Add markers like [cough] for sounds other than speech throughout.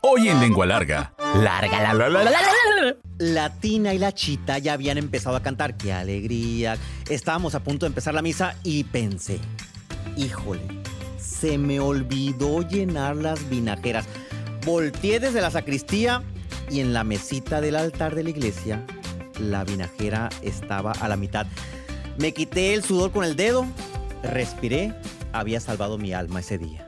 Hoy en Lengua Larga. Larga la la la la la la. La Tina y la Chita ya habían empezado a cantar. ¡Qué alegría! Estábamos a punto de empezar la misa y pensé, híjole, se me olvidó llenar las vinajeras. Volteé desde la sacristía y en la mesita del altar de la iglesia, la vinajera estaba a la mitad. Me quité el sudor con el dedo, respiré, había salvado mi alma ese día.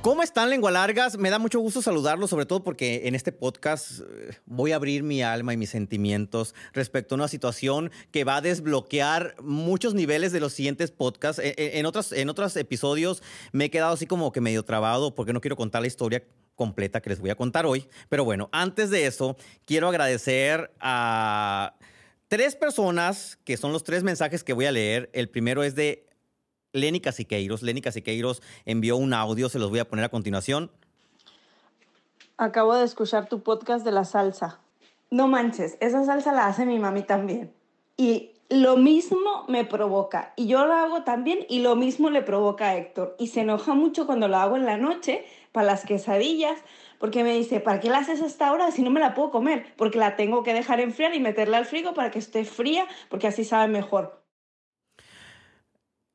¿Cómo están, lengua largas? Me da mucho gusto saludarlos, sobre todo porque en este podcast eh, voy a abrir mi alma y mis sentimientos respecto a una situación que va a desbloquear muchos niveles de los siguientes podcasts. En, en, otros, en otros episodios me he quedado así como que medio trabado porque no quiero contar la historia completa que les voy a contar hoy. Pero bueno, antes de eso, quiero agradecer a tres personas que son los tres mensajes que voy a leer. El primero es de Lenny Casiqueiros. Lenny Casiqueiros envió un audio, se los voy a poner a continuación. Acabo de escuchar tu podcast de la salsa. No manches, esa salsa la hace mi mami también. Y lo mismo me provoca. Y yo lo hago también y lo mismo le provoca a Héctor. Y se enoja mucho cuando lo hago en la noche para las quesadillas. Porque me dice, ¿para qué la haces hasta ahora si no me la puedo comer? Porque la tengo que dejar enfriar y meterla al frigo para que esté fría, porque así sabe mejor.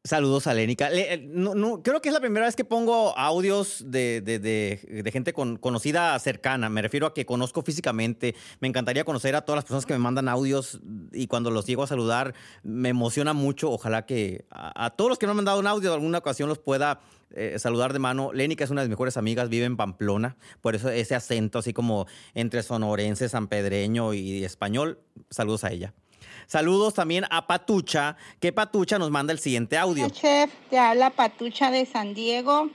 Saludos a Lénica. Le, eh, no, no, creo que es la primera vez que pongo audios de, de, de, de gente con, conocida cercana. Me refiero a que conozco físicamente. Me encantaría conocer a todas las personas que me mandan audios y cuando los llego a saludar me emociona mucho. Ojalá que a, a todos los que no me han mandado un audio de alguna ocasión los pueda eh, saludar de mano. Lénica es una de mis mejores amigas, vive en Pamplona. Por eso ese acento así como entre sonorense, sanpedreño y español. Saludos a ella. Saludos también a Patucha, que Patucha nos manda el siguiente audio. Hola, chef, te habla Patucha de San Diego.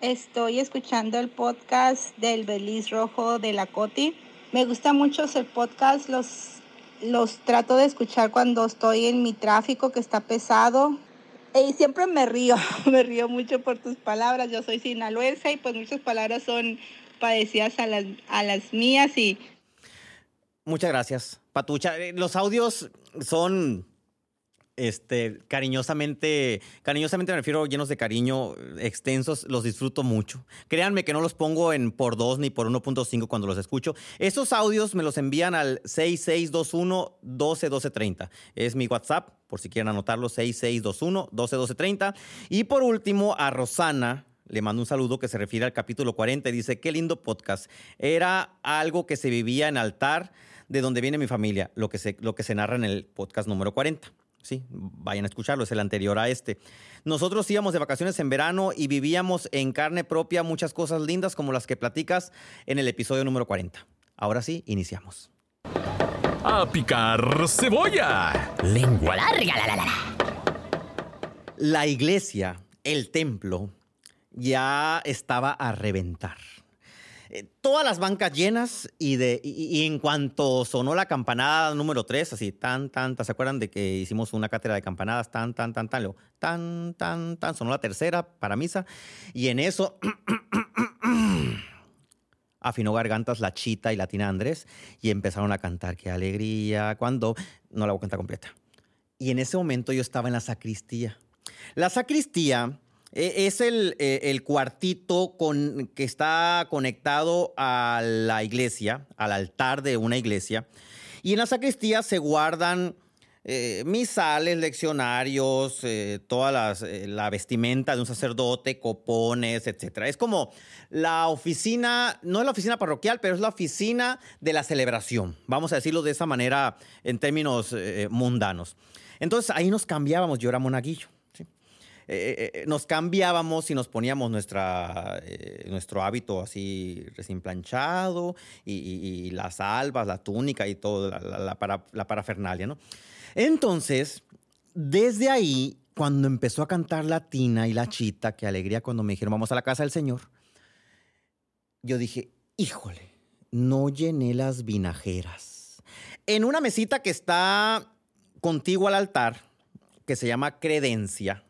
Estoy escuchando el podcast del Beliz Rojo de la Coti. Me gusta mucho el podcast, los, los trato de escuchar cuando estoy en mi tráfico que está pesado. Y siempre me río, [laughs] me río mucho por tus palabras. Yo soy sinaloense y pues muchas palabras son parecidas a las, a las mías y Muchas gracias, Patucha. Eh, Los audios son este, cariñosamente, cariñosamente me refiero llenos de cariño, extensos, los disfruto mucho. Créanme que no los pongo en por 2 ni por 1.5 cuando los escucho. Esos audios me los envían al 6621-121230. Es mi WhatsApp, por si quieren anotarlo, 6621-121230. Y por último, a Rosana, le mando un saludo que se refiere al capítulo 40 y dice, qué lindo podcast. Era algo que se vivía en altar de donde viene mi familia, lo que se, lo que se narra en el podcast número 40. Sí, vayan a escucharlo, es el anterior a este. Nosotros íbamos de vacaciones en verano y vivíamos en carne propia muchas cosas lindas como las que platicas en el episodio número 40. Ahora sí, iniciamos. ¡A picar cebolla! Lengua larga la la la la. La iglesia, el templo, ya estaba a reventar. Eh, todas las bancas llenas y, de, y, en cuanto sonó la campanada número 3, así, tan, tan, tan, ¿se acuerdan de que hicimos una cátedra de campanadas? Tan, tan, tan, tan, tan, tan, tan, sonó la tercera para misa y en eso [coughs] afinó gargantas la chita y la tina Andrés y empezaron a cantar, qué alegría, cuando, no la voy a cantar completa. Y en ese momento yo estaba en la sacristía. La sacristía es el, eh, cuartito que está conectado a la iglesia, al altar de una iglesia. Y en la sacristía se guardan eh, misales, leccionarios, eh, toda la vestimenta de un sacerdote, copones, etc. Es como la oficina, no es la oficina parroquial, pero es la oficina de la celebración. Vamos a decirlo de esa manera en términos mundanos. Entonces ahí nos cambiábamos, yo era monaguillo. Eh, eh, nos cambiábamos y nos poníamos nuestra, eh, nuestro hábito así recién planchado y, las albas, la túnica y todo, la, para, la parafernalia, ¿no? Entonces, desde ahí, cuando empezó a cantar la tina y la chita, qué alegría cuando me dijeron, vamos a la casa del Señor, yo dije, híjole, no llené las vinajeras. En una mesita que está contigo al altar, que se llama credencia.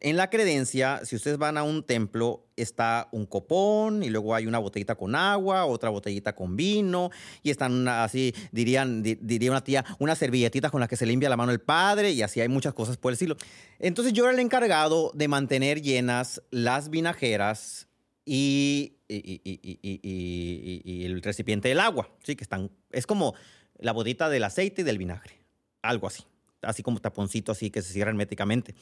En la credencia, si ustedes van a un templo, está un copón y luego hay una botellita con agua, otra botellita con vino y están una- así, dirían, di- diría una tía, unas servilletitas con las que se limpia la mano el padre y así hay muchas cosas por el estilo. Entonces yo era el encargado de mantener llenas las vinajeras y el recipiente del agua, sí, que están, es como la botita del aceite y del vinagre, algo así, así como taponcito así que se cierra herméticamente.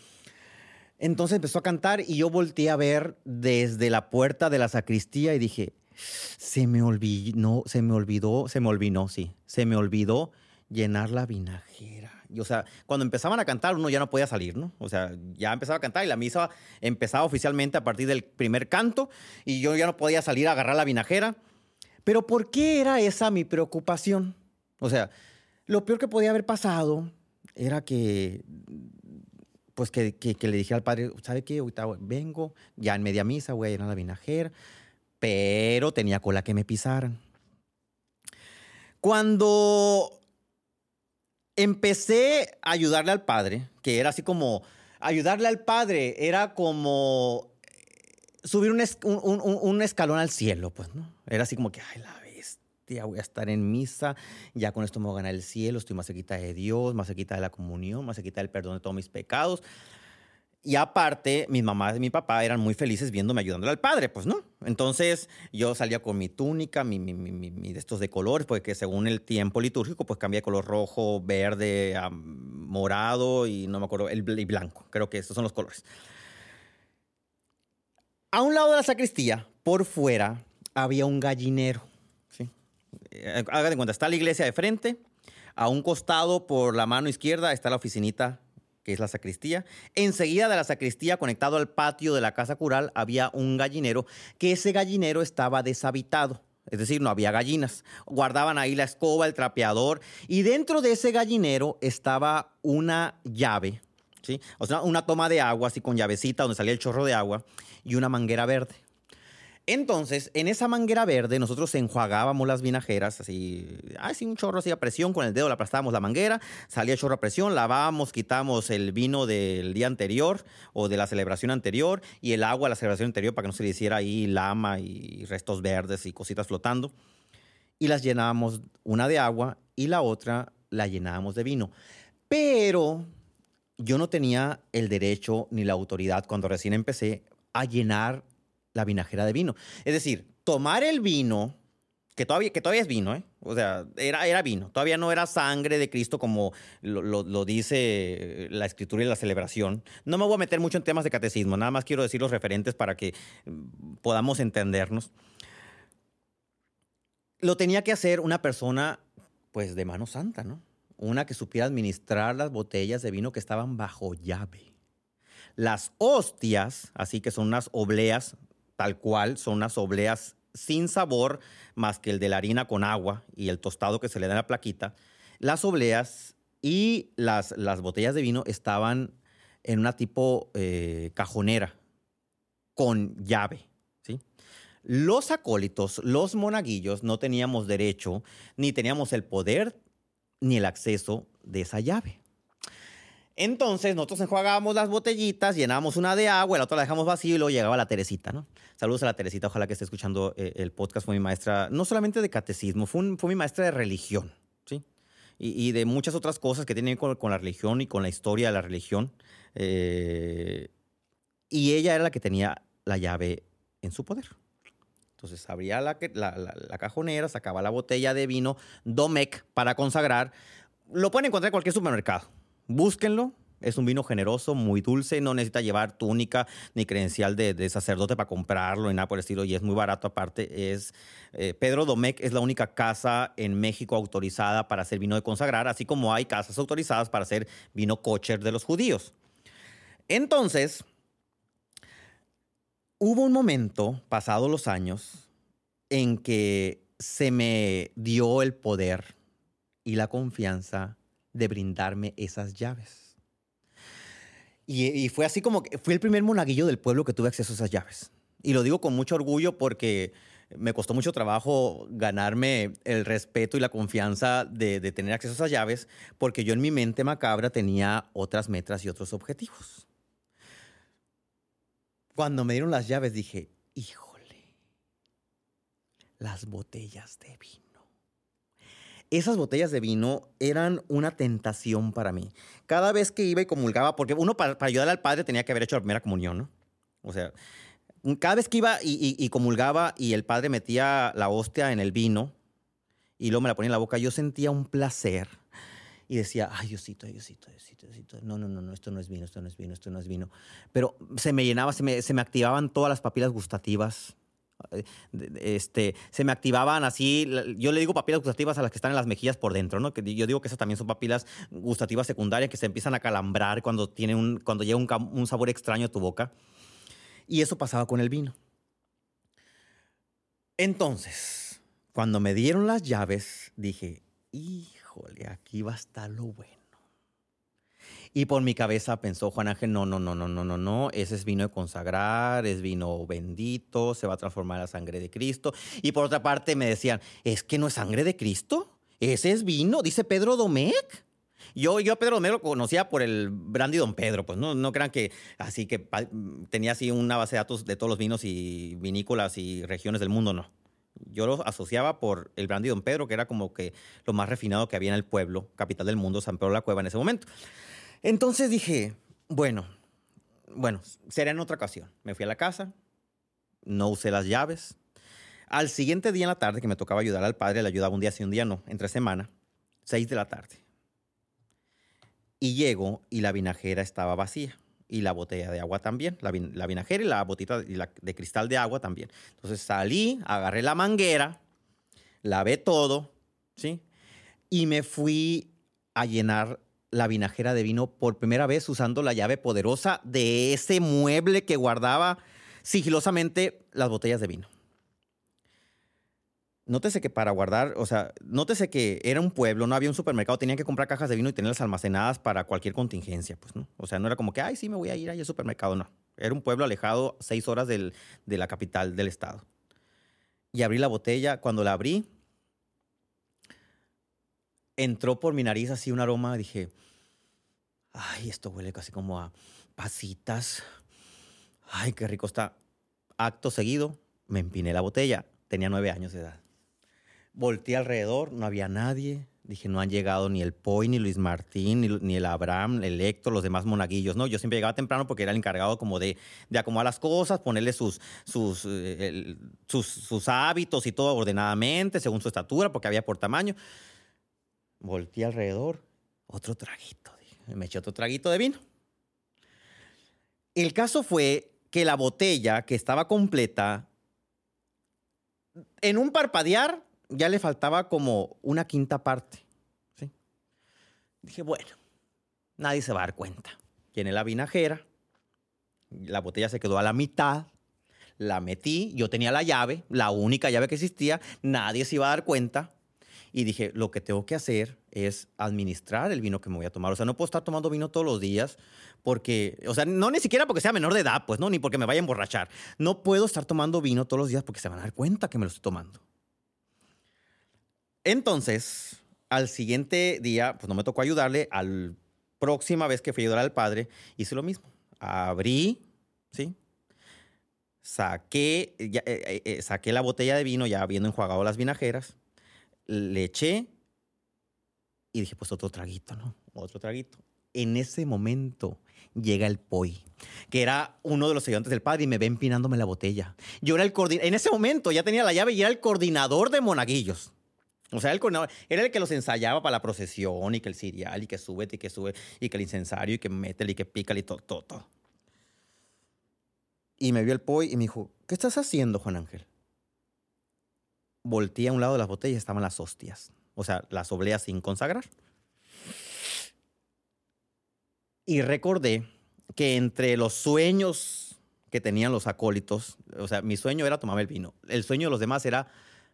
Entonces empezó a cantar y yo volteé a ver desde la puerta de la sacristía y dije, se me olvidó, se me olvidó, se me olvidó, sí, se me olvidó llenar la vinajera. Y, o sea, cuando empezaban a cantar uno ya no podía salir, ¿no? O sea, ya empezaba a cantar y la misa empezaba oficialmente a partir del primer canto y yo ya no podía salir a agarrar la vinajera. Pero ¿por qué era esa mi preocupación? O sea, lo peor que podía haber pasado era que pues que, que- le dije al padre, ¿sabe qué? Ahorita vengo, ya en media misa voy a llenar la vinajera, pero tenía cola que me pisaran. Cuando empecé a ayudarle al padre, que era así como, ayudarle al padre era como subir un, es- un- un- un- un escalón al cielo, pues, ¿no? Era así como que, ay, la bestia, voy a estar en misa, ya con esto me voy a ganar el cielo, estoy más cerquita de Dios, más cerquita de la comunión, más cerquita del perdón de todos mis pecados. Y aparte, mi mamá y mi papá eran muy felices viéndome ayudándole al padre, pues no. Entonces yo salía con mi túnica, mi, mi, mi- mi- estos de colores, porque según el tiempo litúrgico, pues cambia de color rojo, verde, morado y no me acuerdo, el y blanco. Creo que esos son los colores. A un lado de la sacristía, por fuera, había un gallinero. ¿Sí? Eh, cuenta, está la iglesia de frente. A un costado, por la mano izquierda, está la oficinita, que es la sacristía. Enseguida de la sacristía, conectado al patio de la casa cural, había un gallinero, que ese gallinero estaba deshabitado. Es decir, no había gallinas. Guardaban ahí la escoba, el trapeador. Y dentro de ese gallinero estaba una llave, ¿sí? O sea, una toma de agua, así con llavecita, donde salía el chorro de agua, y una manguera verde. Entonces, en esa manguera verde, nosotros enjuagábamos las vinajeras, así, así un chorro así a presión, con el dedo le aplastábamos la manguera, salía chorro a presión, lavábamos, quitamos el vino del día anterior o de la celebración anterior y el agua de la celebración anterior para que no se le hiciera ahí lama y restos verdes y cositas flotando. Y las llenábamos una de agua y la otra la llenábamos de vino. Pero yo no tenía el derecho ni la autoridad cuando recién empecé a llenar la vinajera de vino. Es decir, tomar el vino, que todavía, todavía es vino, ¿eh? O sea, era, vino. Todavía no era sangre de Cristo como lo, lo- lo dice la escritura y la celebración. No me voy a meter mucho en temas de catecismo, nada más quiero decir los referentes para que mm, podamos entendernos. Lo tenía que hacer una persona, pues, de mano santa, ¿no? Una que supiera administrar las botellas de vino que estaban bajo llave. Las hostias, así que son unas obleas, tal cual, son unas obleas sin sabor más que el de la harina con agua y el tostado que se le da en la plaquita. Las obleas y las, las botellas de vino estaban en una tipo eh, cajonera con llave. ¿sí? Los acólitos, los monaguillos, no teníamos derecho, ni teníamos el poder, ni el acceso de esa llave. Entonces nosotros enjuagábamos las botellitas, llenábamos una de agua, la otra la dejamos vacío y luego llegaba la Teresita, ¿no? Saludos a la Teresita, ojalá que esté escuchando eh, el podcast. Fue mi maestra, no solamente de catecismo, fue, un- fue mi maestra de religión, ¿sí? Y, y de muchas otras cosas que tienen con, con la religión y con la historia de la religión. Eh, y ella era la que tenía la llave en su poder. Entonces abría la, la- la- la cajonera, sacaba la botella de vino Domec para consagrar. Lo pueden encontrar en cualquier supermercado. Búsquenlo. Es un vino generoso, muy dulce, no necesita llevar túnica ni credencial de, sacerdote para comprarlo ni nada por el estilo y es muy barato aparte. Es, eh, Pedro Domecq es la única casa en México autorizada para hacer vino de consagrar, así como hay casas autorizadas para hacer vino kosher de los judíos. Entonces, hubo un momento, pasados los años, en que se me dio el poder y la confianza de brindarme esas llaves. Y, fue así como que fui el primer monaguillo del pueblo que tuve acceso a esas llaves. Y lo digo con mucho orgullo porque me costó mucho trabajo ganarme el respeto y la confianza de, de tener acceso a esas llaves, porque yo en mi mente macabra tenía otras metas y otros objetivos. Cuando me dieron las llaves dije, híjole, las botellas de vino. Esas botellas de vino eran una tentación para mí. Cada vez que iba y comulgaba, porque uno para, ayudar al padre tenía que haber hecho la primera comunión, ¿no? O sea, cada vez que iba y, comulgaba y el padre metía la hostia en el vino y luego me la ponía en la boca, yo sentía un placer y decía, ay, Diosito, Diosito, Diosito, Diosito, no, no, no, no, esto no es vino, esto no es vino, esto no es vino. Pero se me llenaba, se me activaban todas las papilas gustativas. Este, se me activaban así, yo le digo papilas gustativas a las que están en las mejillas por dentro, ¿no? Que yo digo que esas también son papilas gustativas secundarias que se empiezan a calambrar cuando, tiene un, cuando llega un, un sabor extraño a tu boca. Y eso pasaba con el vino. Entonces, cuando me dieron las llaves, dije, híjole, aquí va a estar lo bueno. Y por mi cabeza pensó Juan Ángel, no, no, no, no, no, no, no, ese es vino de consagrar, es vino bendito, se va a transformar la sangre de Cristo. Y por otra parte me decían, es que no es sangre de Cristo, ese es vino, dice Pedro Domecq. Yo, yo a Pedro Domecq lo conocía por el brandy Don Pedro, pues no, no crean que así que tenía así una base de datos de todos los vinos y vinícolas y regiones del mundo, no. Yo lo asociaba por el brandy Don Pedro, que era como que lo más refinado que había en el pueblo, capital del mundo, San Pedro de la Cueva en ese momento. Entonces dije, bueno, bueno, será en otra ocasión. Me fui a la casa, no usé las llaves. Al siguiente día en la tarde, que me tocaba ayudar al padre, le ayudaba un día sí, un día no, entre semana, seis de la tarde. Y llego y la vinajera estaba vacía. Y la botella de agua también. La, vin- vinajera y la botita la- de cristal de agua también. Entonces salí, agarré la manguera, lavé todo, ¿sí? Y me fui a llenar la vinajera de vino por primera vez usando la llave poderosa de ese mueble que guardaba sigilosamente las botellas de vino. Nótese que para guardar, o sea, nótese que era un pueblo, no había un supermercado, tenían que comprar cajas de vino y tenerlas almacenadas para cualquier contingencia, pues, ¿no? O sea, no era como que, ay, sí, me voy a ir ahí al supermercado, no. Era un pueblo alejado seis horas del- de la capital del estado. Y abrí la botella, cuando la abrí, entró por mi nariz así un aroma, dije, ay, esto huele casi como a pasitas. Ay, qué rico está. Acto seguido, me empiné la botella. Tenía nueve años de edad. Volté alrededor, no había nadie. Dije, no han llegado ni el Poi, ni Luis Martín, ni, ni el Abraham, el Héctor, los demás monaguillos, ¿no? Yo siempre llegaba temprano porque era el encargado como de, de acomodar las cosas, ponerle sus, sus, eh, sus, sus hábitos y todo ordenadamente, según su estatura, porque había por tamaño. Volté alrededor, otro traguito. Me eché otro traguito de vino. El caso fue que la botella, que estaba completa, en un parpadear ya le faltaba como una quinta parte. ¿sí? Dije, bueno, nadie se va a dar cuenta. Llené la vinajera, la botella se quedó a la mitad, la metí, yo tenía la llave, la única llave que existía, nadie se iba a dar cuenta. Y dije, lo que tengo que hacer es administrar el vino que me voy a tomar. O sea, no puedo estar tomando vino todos los días porque, o sea, no ni siquiera porque sea menor de edad, pues, no, ni porque me vaya a emborrachar. No puedo estar tomando vino todos los días porque se van a dar cuenta que me lo estoy tomando. Entonces, al siguiente día, pues no me tocó ayudarle. Al próxima vez que fui a ayudar al padre, hice lo mismo. Abrí, ¿sí? Saqué, ya, eh, eh, saqué la botella de vino ya habiendo enjuagado las vinajeras, le eché y dije, pues otro traguito, ¿no? Otro traguito. En ese momento llega el Poi, que era uno de los ayudantes del padre y me ve empinándome la botella. Yo era el coordinador, en ese momento ya tenía la llave y era el coordinador de monaguillos. O sea, el coordinador era el que los ensayaba para la procesión y que el cirial y que sube y que sube y que el incensario y que métele y que pícale y todo, todo, todo. Y me vio el Poi y me dijo, ¿qué estás haciendo, Juan Ángel? Volteé a un lado de las botellas y estaban las hostias. O sea, las obleas sin consagrar. Y recordé que entre los sueños que tenían los acólitos, o sea, mi sueño era tomarme el vino. El sueño de los demás era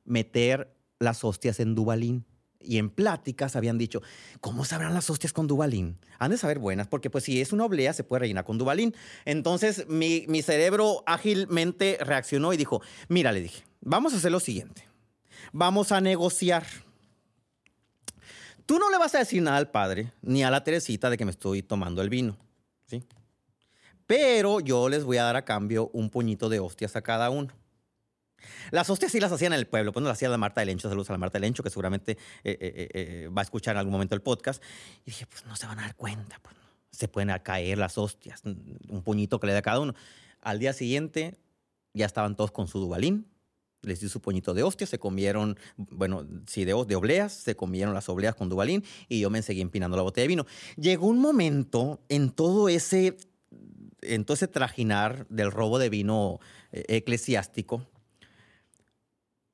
meter las hostias en Dubalín. y en pláticas habían dicho, ¿cómo sabrán las hostias con Dubalín? Han de saber buenas, porque pues si es una oblea se puede rellenar con Dubalín. Entonces mi, mi cerebro ágilmente reaccionó y dijo, mira, le dije, vamos a hacer lo siguiente. Vamos a negociar. Tú no le vas a decir nada al padre ni a la Teresita de que me estoy tomando el vino, ¿sí? Pero yo les voy a dar a cambio un puñito de hostias a cada uno. Las hostias sí las hacían en el pueblo, pues no las hacía la Marta de Lencho, saludos a la Marta de Lencho, que seguramente eh, eh, eh, va a escuchar en algún momento el podcast. Y dije, pues no se van a dar cuenta, pues se pueden caer las hostias, un puñito que le da a cada uno. Al día siguiente ya estaban todos con su dubalín, les di su puñito de hostias, se comieron, bueno, sí, de, obleas, se comieron las obleas con dubalín y yo me seguí empinando la botella de vino. Llegó un momento en todo ese, en trajinar del robo de vino eclesiástico,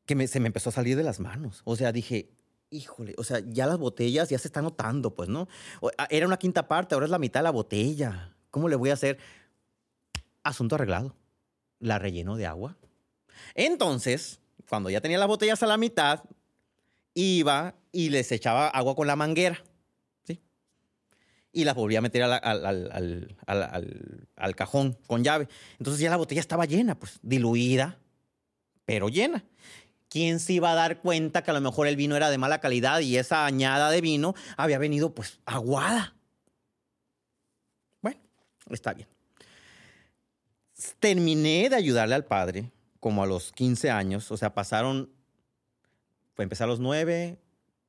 que se me empezó a salir de las manos. O sea, dije, híjole, o sea, ya las botellas ya se están notando, pues, ¿no? Era una quinta parte, ahora es la mitad de la botella. ¿Cómo le voy a hacer? Asunto arreglado. La relleno de agua. Entonces, cuando ya tenía las botellas a la mitad, iba y les echaba agua con la manguera. ¿sí? Y las volvía a meter al, al, al cajón con llave. Entonces ya la botella estaba llena, pues, diluida, pero llena. ¿quién se iba a dar cuenta que a lo mejor el vino era de mala calidad y esa añada de vino había venido pues aguada? Bueno, está bien. Terminé de ayudarle al padre como a los 15 años, o sea, pasaron, pues empecé a los 9,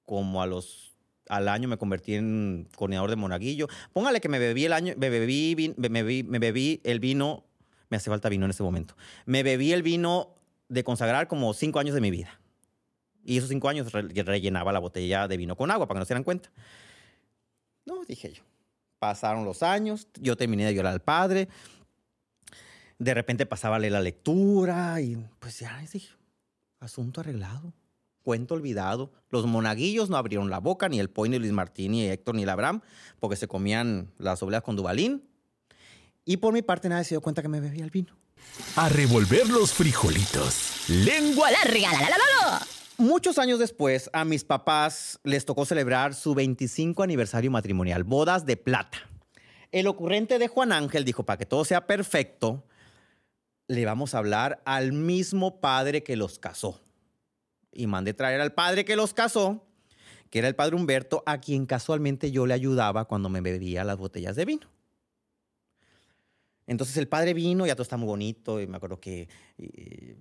como a los al año me convertí en coordinador de monaguillo. Póngale que me bebí el año, me bebí, me bebí, me bebí el vino, me hace falta vino en este momento. Me bebí el vino de consagrar como cinco años de mi vida. Y esos cinco años rellenaba la botella de vino con agua para que no se dieran cuenta. No, dije yo. Pasaron los años, yo terminé de llorar al padre. De repente pasaba la lectura y pues ya dije, asunto arreglado, cuento olvidado. Los monaguillos no abrieron la boca, ni el Poy, ni Luis Martín, ni Héctor, ni Labram, porque se comían las obleas con Dubalín. Y por mi parte nadie se dio cuenta que me bebía el vino. A revolver los frijolitos. Lengua larga. La, la, la, Muchos años después, a mis papás les tocó celebrar su 25 aniversario matrimonial, bodas de plata. El ocurrente de Juan Ángel dijo, para que todo sea perfecto, le vamos a hablar al mismo padre que los casó. Y mandé traer al padre que los casó, que era el padre Humberto, a quien casualmente yo le ayudaba cuando me bebía las botellas de vino. Entonces el padre vino, ya todo está muy bonito, y me acuerdo que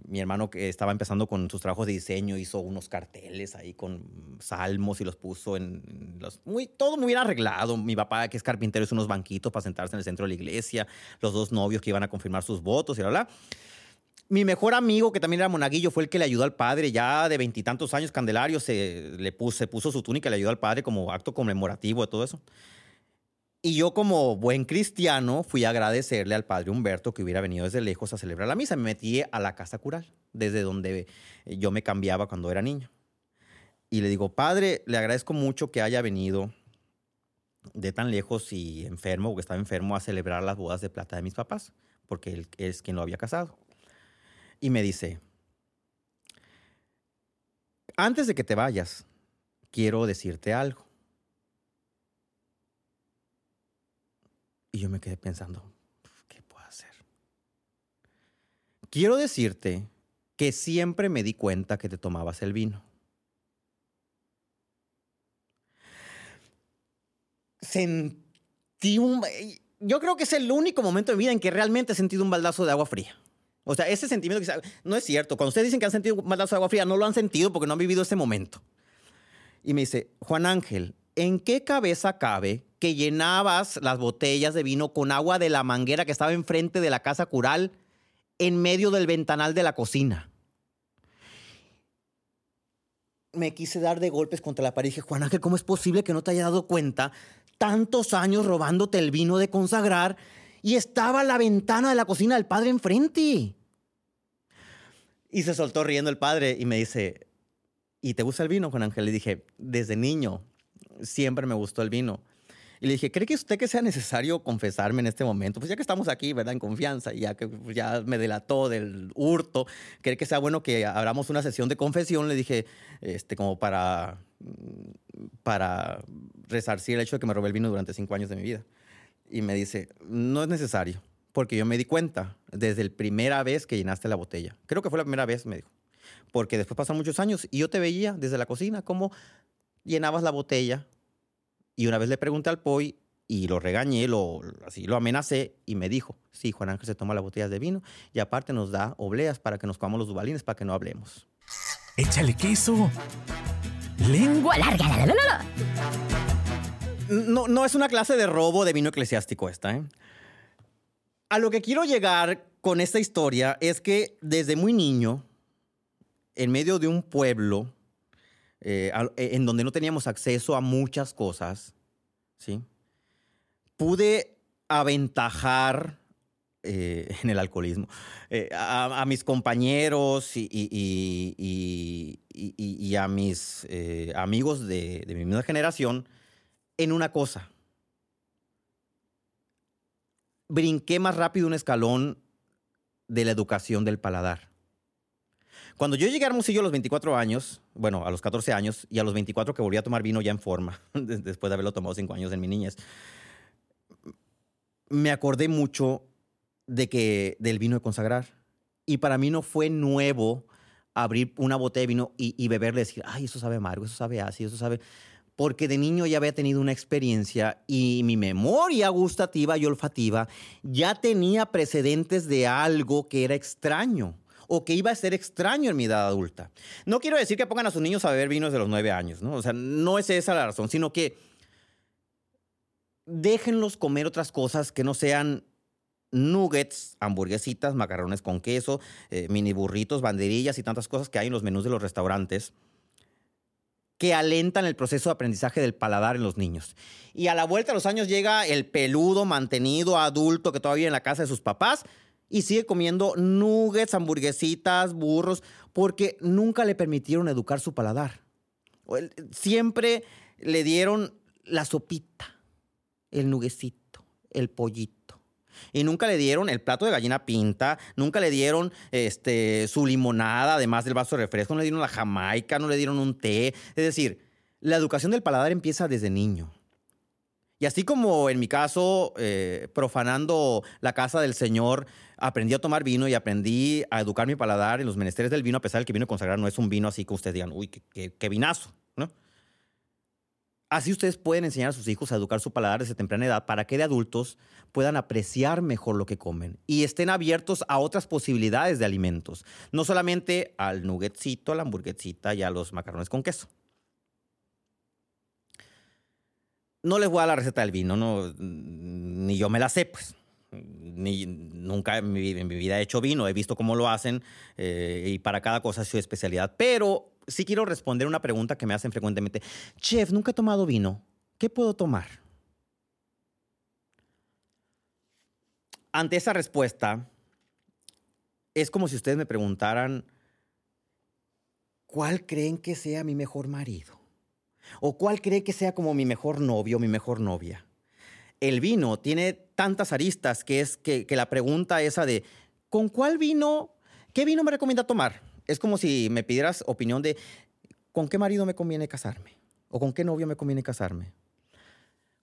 mi hermano que estaba empezando con sus trabajos de diseño hizo unos carteles ahí con salmos y los puso en los, muy, todo muy bien arreglado. Mi papá, que es carpintero, hizo unos banquitos para sentarse en el centro de la iglesia, los dos novios que iban a confirmar sus votos y bla, bla. Mi mejor amigo, que también era monaguillo, fue el que le ayudó al padre, ya de veintitantos años, Candelario, se, le puso, se puso su túnica le ayudó al padre como acto conmemorativo de todo eso. Y yo como buen cristiano fui a agradecerle al padre Humberto que hubiera venido desde lejos a celebrar la misa. Me metí a la casa cural, desde donde yo me cambiaba cuando era niño. Y le digo, padre, le agradezco mucho que haya venido de tan lejos y enfermo, porque estaba enfermo, a celebrar las bodas de plata de mis papás, porque él es quien lo había casado. Y me dice, antes de que te vayas, quiero decirte algo. Yo me quedé pensando, ¿qué puedo hacer? Quiero decirte que siempre me di cuenta que te tomabas el vino. Sentí un... Yo creo que es el único momento de mi vida en que realmente he sentido un baldazo de agua fría. O sea, ese sentimiento que no es cierto. Cuando ustedes dicen que han sentido un baldazo de agua fría, no lo han sentido porque no han vivido ese momento. Y me dice, Juan Ángel, ¿en qué cabeza cabe llenabas las botellas de vino con agua de la manguera que estaba enfrente de la casa cural en medio del ventanal de la cocina? Me quise dar de golpes contra la pared y dije, Juan Ángel, ¿cómo es posible que no te haya dado cuenta tantos años robándote el vino de consagrar y estaba la ventana de la cocina del padre enfrente? Y se soltó riendo el padre y me dice, ¿y te gusta el vino, Juan Ángel? Le dije, desde niño siempre me gustó el vino. Y le dije, ¿cree que usted que sea necesario confesarme en este momento? Pues ya que estamos aquí, ¿verdad? En confianza, y ya que pues, ya me delató del hurto, ¿cree que sea bueno que abramos una sesión de confesión? Le dije, este, como para, para resarcir el hecho de que me robé el vino durante cinco años de mi vida. Y me dice, no es necesario, porque yo me di cuenta desde la primera vez que llenaste la botella. Creo que fue la primera vez, me dijo. Porque después pasaron muchos años y yo te veía desde la cocina cómo llenabas la botella y una vez le pregunté al Poi y lo regañé, lo, así lo amenacé y me dijo, sí, Juan Ángel se toma las botellas de vino y aparte nos da obleas para que nos comamos los dubalines para que no hablemos. Échale queso. Lengua larga. La, la, la, no, no es una clase de robo de vino eclesiástico esta. ¿eh? A lo que quiero llegar con esta historia es que desde muy niño, en medio de un pueblo eh, eh, en donde no teníamos acceso a muchas cosas, ¿sí? pude aventajar eh, [laughs] en el alcoholismo a, mis compañeros y, a mis amigos de, de mi misma generación en una cosa. Brinqué más rápido un escalón de la educación del paladar. Cuando yo llegué a Hermosillo a los 24 años, bueno, a los 14 años, y a los 24 que volví a tomar vino ya en forma, [laughs] después de haberlo tomado 5 años en mi niñez, me acordé mucho de que, del vino de consagrar. Y para mí no fue nuevo abrir una botella de vino y, beberle y decir, ay, eso sabe amargo, eso sabe ácido, eso sabe... Porque de niño ya había tenido una experiencia y mi memoria gustativa y olfativa ya tenía precedentes de algo que era extraño o que iba a ser extraño en mi edad adulta. No quiero decir que pongan a sus niños a beber vinos de los nueve años, ¿no? O sea, no es esa la razón, sino que déjenlos comer otras cosas que no sean nuggets, hamburguesitas, macarrones con queso, eh, mini burritos, banderillas y tantas cosas que hay en los menús de los restaurantes que alentan el proceso de aprendizaje del paladar en los niños. Y a la vuelta de los años llega el peludo, mantenido, adulto que todavía en la casa de sus papás y sigue comiendo nuggets, hamburguesitas, burros, porque nunca le permitieron educar su paladar. Siempre le dieron la sopita, el nuguecito, el pollito. Y nunca le dieron el plato de gallina pinta, nunca le dieron este, su limonada, además del vaso de refresco, no le dieron la jamaica, no le dieron un té. Es decir, la educación del paladar empieza desde niño. Y así como en mi caso, eh, profanando la casa del Señor, aprendí a tomar vino y aprendí a educar mi paladar en los menesteres del vino, a pesar de que vino consagrar no es un vino así que ustedes digan, uy, qué, vinazo, ¿no? Así ustedes pueden enseñar a sus hijos a educar su paladar desde temprana edad para que de adultos puedan apreciar mejor lo que comen y estén abiertos a otras posibilidades de alimentos, no solamente al nuggetcito, a la hamburguesita y a los macarrones con queso. No les voy a dar la receta del vino, no, ni yo me la sé, pues ni, nunca en mi, vida he hecho vino, he visto cómo lo hacen eh, y para cada cosa es su especialidad. Pero sí quiero responder una pregunta que me hacen frecuentemente. Chef, nunca he tomado vino. ¿Qué puedo tomar? Ante esa respuesta, es como si ustedes me preguntaran, ¿cuál creen que sea mi mejor marido? ¿O cuál creen que sea como mi mejor novio o mi mejor novia? el vino tiene tantas aristas que es que, la pregunta esa de, ¿con cuál vino, qué vino me recomienda tomar? Es como si me pidieras opinión de, ¿con qué marido me conviene casarme? ¿O con qué novio me conviene casarme?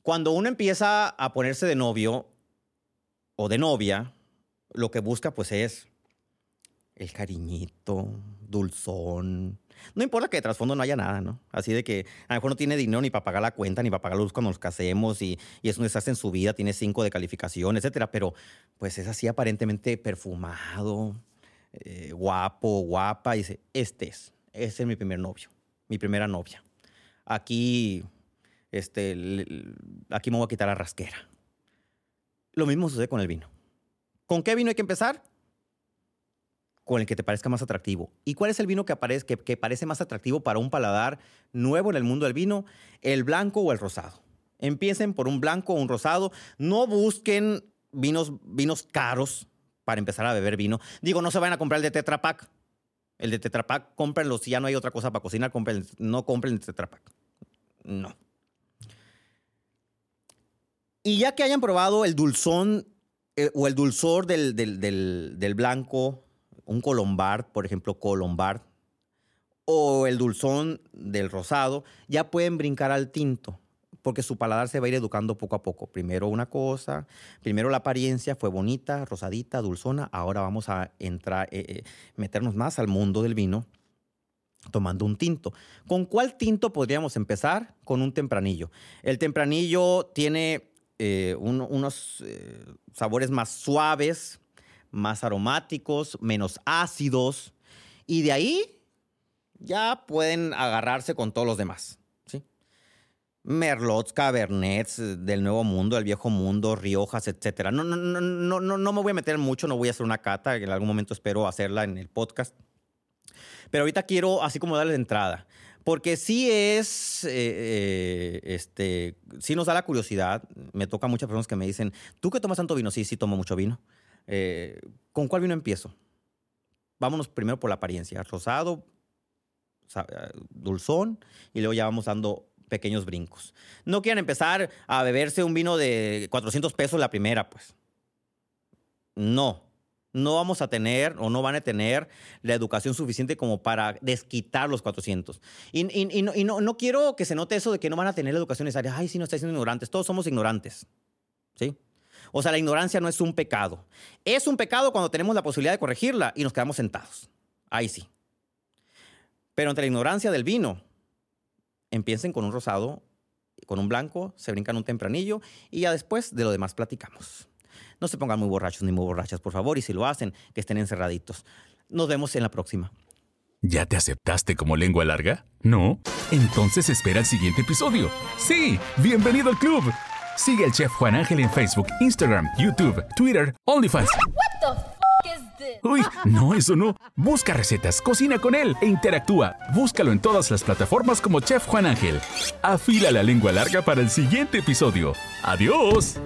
Cuando uno empieza a ponerse de novio o de novia, lo que busca pues es el cariñito, dulzón, no importa que de trasfondo no haya nada, ¿no? Así de que a lo mejor no tiene dinero ni para pagar la cuenta, ni para pagar la luz cuando nos casemos y, y es un desastre en su vida, tiene cinco de calificación, etcétera, pero pues es así aparentemente perfumado, eh, guapo, guapa, y dice, este es, este es mi primer novio, mi primera novia. Aquí, este, aquí me voy a quitar la rasquera. Lo mismo sucede con el vino. ¿Con qué vino hay que empezar? Con el que te parezca más atractivo. ¿Y cuál es el vino que, aparece, que, parece más atractivo para un paladar nuevo en el mundo del vino? ¿El blanco o el rosado? Empiecen por un blanco o un rosado. No busquen vinos, vinos caros para empezar a beber vino. Digo, no se vayan a comprar el de Tetra Pak. El de Tetra Pak, cómprenlo. Si ya no hay otra cosa para cocinar, no compren el Tetra Pak. No. Y ya que hayan probado el dulzón eh, o el dulzor del, del, del blanco, un colombard, por ejemplo, colombard, o el dulzón del rosado, ya pueden brincar al tinto porque su paladar se va a ir educando poco a poco. Primero una cosa, primero la apariencia fue bonita, rosadita, dulzona. Ahora vamos a entrar, eh, eh, meternos más al mundo del vino tomando un tinto. ¿Con cuál tinto podríamos empezar? Con un tempranillo. El tempranillo tiene eh, unos sabores más suaves, más aromáticos, menos ácidos, y de ahí ya pueden agarrarse con todos los demás. Merlots, Cabernets eh, del Nuevo Mundo, del Viejo Mundo, Riojas, etc. No, no, no, no, no, no me voy a meter mucho, no voy a hacer una cata, en algún momento espero hacerla en el podcast. Pero ahorita quiero así como darle entrada, porque sí es, eh, eh, este, sí nos da la curiosidad. Me toca muchas personas que me dicen, ¿tú qué tomas tanto vino? Sí, sí tomo mucho vino. ¿Con cuál vino empiezo? Vámonos primero por la apariencia, rosado, dulzón, y luego ya vamos dando pequeños brincos. No quieran empezar a beberse un vino de 400 pesos la primera, pues. No, no vamos a tener o no van a tener la educación suficiente como para desquitar los 400. Y, no, no, quiero que se note eso de que no van a tener la educación necesaria. Ay, sí, no estáis siendo ignorantes. Todos somos ignorantes. ¿Sí? O sea, la ignorancia no es un pecado. Es un pecado cuando tenemos la posibilidad de corregirla y nos quedamos sentados. Ahí sí. Pero entre la ignorancia del vino empiecen con un rosado, con un blanco, se brincan un tempranillo y ya después de lo demás platicamos. No se pongan muy borrachos ni muy borrachas, por favor, y si lo hacen, que estén encerraditos. Nos vemos en la próxima. ¿Ya te aceptaste como lengua larga? ¿No? Entonces espera el siguiente episodio. Sí, bienvenido al club. Sigue al chef Juan Ángel en Facebook, Instagram, YouTube, Twitter, OnlyFans. Uy, no, eso no. Busca recetas, cocina con él e interactúa. Búscalo en todas las plataformas como Chef Juan Ángel. Afila la lengua larga para el siguiente episodio. ¡Adiós!